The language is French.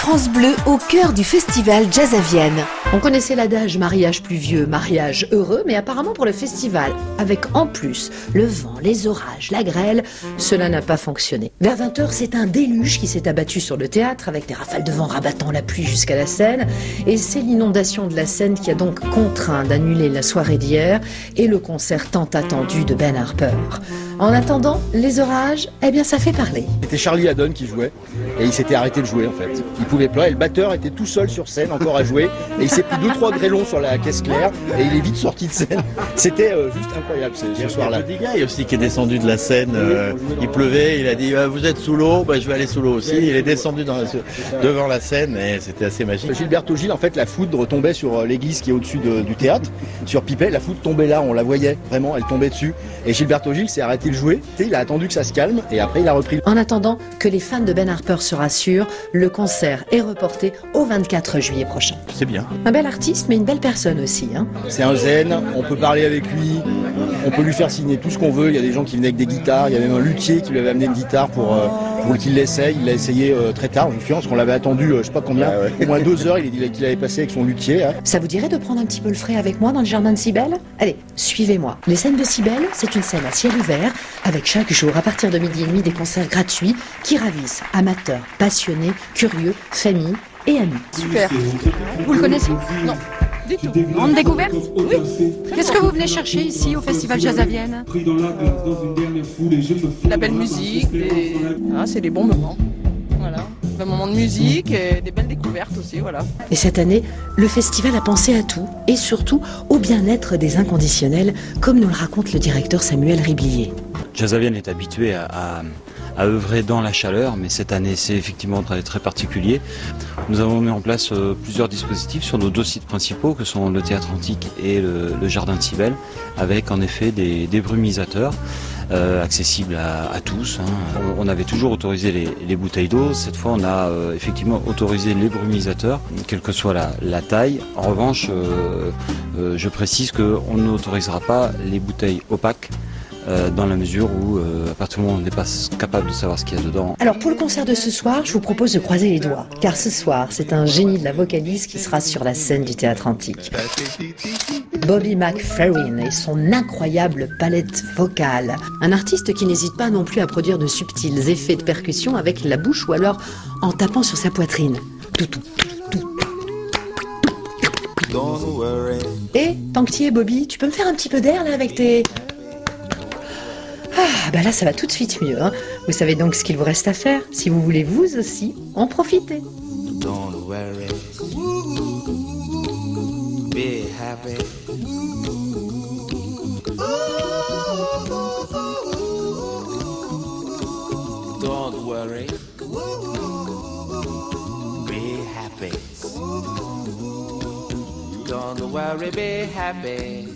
France Bleu au cœur du festival Jazz à Vienne. On connaissait l'adage mariage pluvieux, mariage heureux, mais apparemment pour le festival, avec en plus le vent, les orages, la grêle, cela n'a pas fonctionné. Vers 20h, c'est un déluge qui s'est abattu sur le théâtre avec des rafales de vent rabattant la pluie jusqu'à la scène. Et c'est l'inondation de la scène qui a donc contraint d'annuler la soirée d'hier et le concert tant attendu de Ben Harper. En attendant, les orages, eh bien ça fait parler. C'était Charlie Haddon qui jouait et il s'était arrêté de jouer en fait. Il pouvait pas et le batteur était tout seul sur scène encore à jouer et il s'est pris deux trois grêlons sur la caisse claire et il est vite sorti de scène. C'était euh, juste incroyable ce, ce soir-là. Il y a aussi qui est descendu de la scène. euh, il pleuvait, il a dit Ah, vous êtes sous l'eau, bah, je vais aller sous l'eau aussi. Il est descendu dans la- devant la scène et c'était assez magique. Gilberto Gil, en fait, la foudre tombait sur euh, l'église qui est au-dessus de- du théâtre, sur Pipet. La foudre tombait là, on la voyait vraiment, elle tombait dessus. Et Gilberto Gil s'est arrêté de jouer. Il a attendu que ça se calme et après il a repris. En attendant que les fans de Ben Harper se rassurent, le concert est reporté au 24 juillet prochain. C'est bien. Un bel artiste, mais une belle personne aussi. Hein. C'est un zen, on peut parler avec lui, on peut lui faire signer tout ce qu'on veut. Il y a des gens qui venaient avec des guitares, il y a même un luthier qui lui avait amené une guitare pour, euh, pour qu'il l'essaye. Il l'a essayé euh, très tard, je me souviens, parce qu'on l'avait attendu, euh, je sais pas combien, Ah ouais. au moins deux heures, il a dit qu'il avait passé avec son luthier. hein. Ça vous dirait de prendre un petit peu le frais avec moi dans le jardin de Cybèle? Allez, suivez-moi. Les scènes de Cybèle, c'est une scène à ciel ouvert, avec chaque jour, à partir de midi et demi, des concerts gratuits qui ravissent amateurs, passionnés, curieux, familles et amis. Super. Vous le connaissez? Non. Du tout. Grande découverte Oui. Qu'est-ce que vous venez chercher ici au Festival Jazz à Vienne la belle musique, des... ah, c'est des bons moments. Voilà. Des moments de musique et des belles découvertes aussi, voilà. Et cette année, le festival a pensé à tout, et surtout au bien-être des inconditionnels, comme nous le raconte le directeur Samuel Riblier. Jazzavienne est habitué à, œuvrer dans la chaleur, mais cette année c'est effectivement très, particulier. Nous avons mis en place euh, plusieurs dispositifs sur nos deux sites principaux, que sont le théâtre antique et le, jardin de Cybèle, avec en effet des, brumisateurs. euh, accessibles à, tous. hein. On, avait toujours autorisé les, les bouteilles d'eau. Cette fois, on a euh, effectivement autorisé les brumisateurs, quelle que soit la, taille. En revanche, je précise qu'on n'autorisera pas les bouteilles opaques euh, dans la mesure où, euh, à partir du moment où on n'est pas capable de savoir ce qu'il y a dedans, Alors pour le concert de ce soir, je vous propose de croiser les doigts, car ce soir, c'est un génie de la vocalise qui sera sur la scène du théâtre antique. Bobby McFerrin et son incroyable palette vocale. Un artiste qui n'hésite pas non plus à produire de subtils effets de percussion avec la bouche ou alors en tapant sur sa poitrine. Tout, tout, tout. Et, tant que tu y es, Bobby, tu peux me faire un petit peu d'air là avec tes... Ah, bah là, ça va tout de suite mieux. Hein. Vous savez donc ce qu'il vous reste à faire, si vous voulez vous aussi en profiter. Don't worry. Be happy. Don't worry. Be happy. Don't worry, be happy.